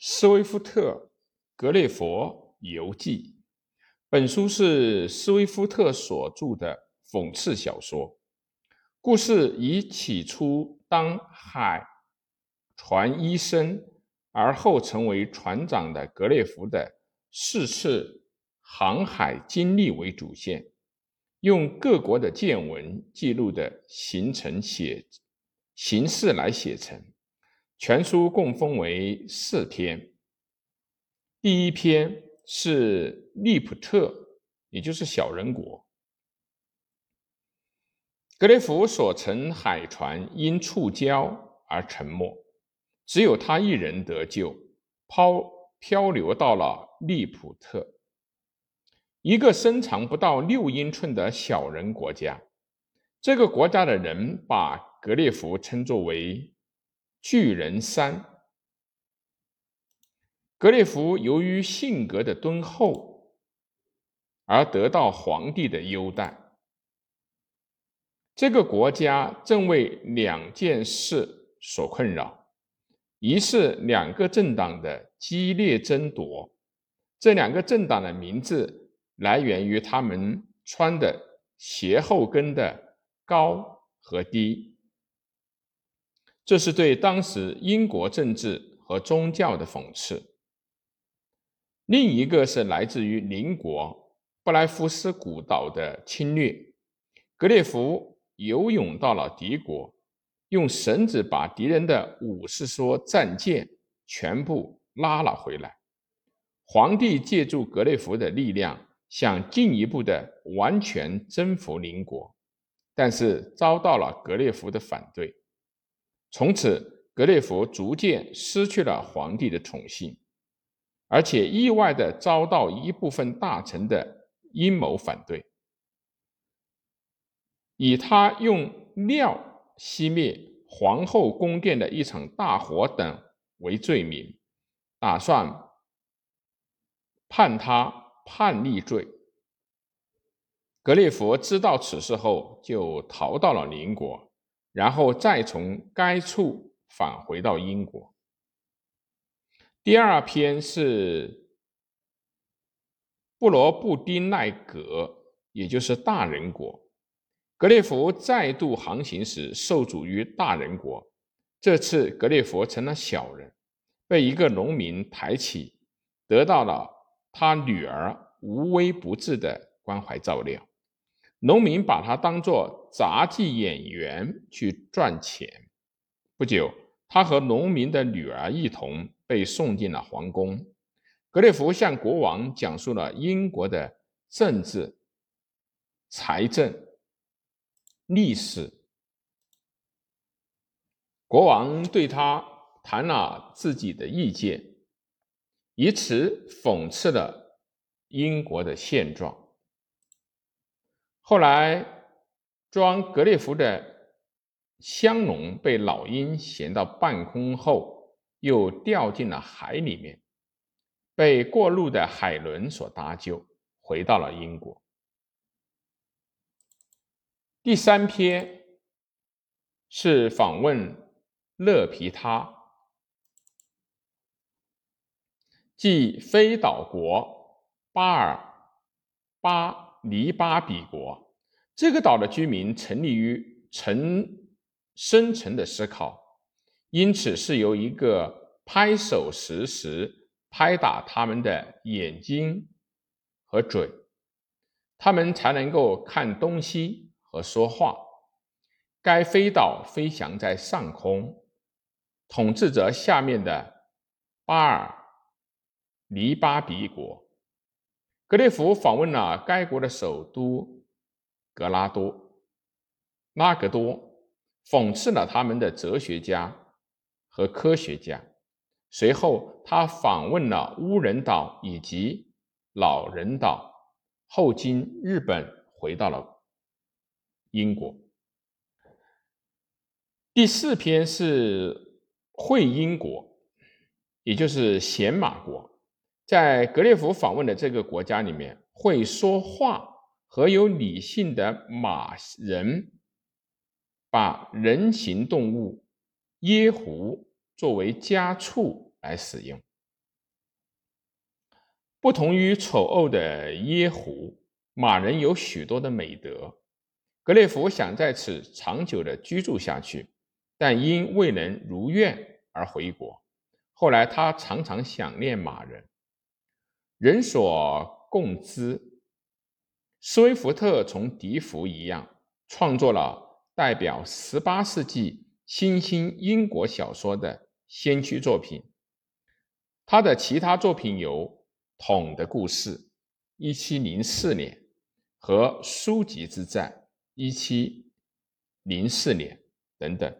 斯威夫特·格列佛游记。本书是斯威夫特所著的讽刺小说。故事以起初当海船医生，而后成为船长的格列佛的四次航海经历为主线，用各国的见闻记录的形成写形式来写成。全书共分为四篇。第一篇是利普特，也就是小人国。格雷弗所乘海船因触礁而沉没，只有他一人得救，抛漂流到了利普特，一个身长不到六英寸的小人国家。这个国家的人把格列佛称作为。巨人三，格列佛由于性格的敦厚而得到皇帝的优待。这个国家正为两件事所困扰：一是两个政党的激烈争夺，这两个政党的名字来源于他们穿的鞋后跟的高和低。这是对当时英国政治和宗教的讽刺。另一个是来自于邻国布莱夫斯古岛的侵略。格列佛游泳到了敌国，用绳子把敌人的五十艘战舰全部拉了回来。皇帝借助格列佛的力量，想进一步的完全征服邻国，但是遭到了格列佛的反对。从此，格列佛逐渐失去了皇帝的宠幸，而且意外的遭到一部分大臣的阴谋反对，以他用尿熄灭皇后宫殿的一场大火等为罪名，打算判他叛逆罪。格列佛知道此事后，就逃到了邻国。然后再从该处返回到英国。第二篇是布罗布丁奈格，也就是大人国。格列佛再度航行时受阻于大人国，这次格列佛成了小人，被一个农民抬起，得到了他女儿无微不至的关怀照料。农民把他当作杂技演员去赚钱。不久，他和农民的女儿一同被送进了皇宫。格列佛向国王讲述了英国的政治、财政、历史。国王对他谈了自己的意见，以此讽刺了英国的现状。后来，装格列佛的香笼被老鹰衔到半空后，又掉进了海里面，被过路的海轮所搭救，回到了英国。第三篇是访问勒皮他，即非岛国巴尔巴。黎巴比国这个岛的居民沉溺于沉深沉的思考，因此是由一个拍手时时拍打他们的眼睛和嘴，他们才能够看东西和说话。该飞岛飞翔在上空，统治着下面的巴尔黎巴比国。格列佛访问了该国的首都格拉多拉格多，讽刺了他们的哲学家和科学家。随后，他访问了乌人岛以及老人岛，后经日本回到了英国。第四篇是会英国，也就是贤马国。在格列佛访问的这个国家里面，会说话和有理性的马人，把人形动物耶胡作为家畜来使用。不同于丑恶的耶胡，马人有许多的美德。格列佛想在此长久的居住下去，但因未能如愿而回国。后来他常常想念马人。人所共知，斯威夫特从笛福一样，创作了代表十八世纪新兴英国小说的先驱作品。他的其他作品有。统的故事，一七零四年和书籍之战，一七零四年等等。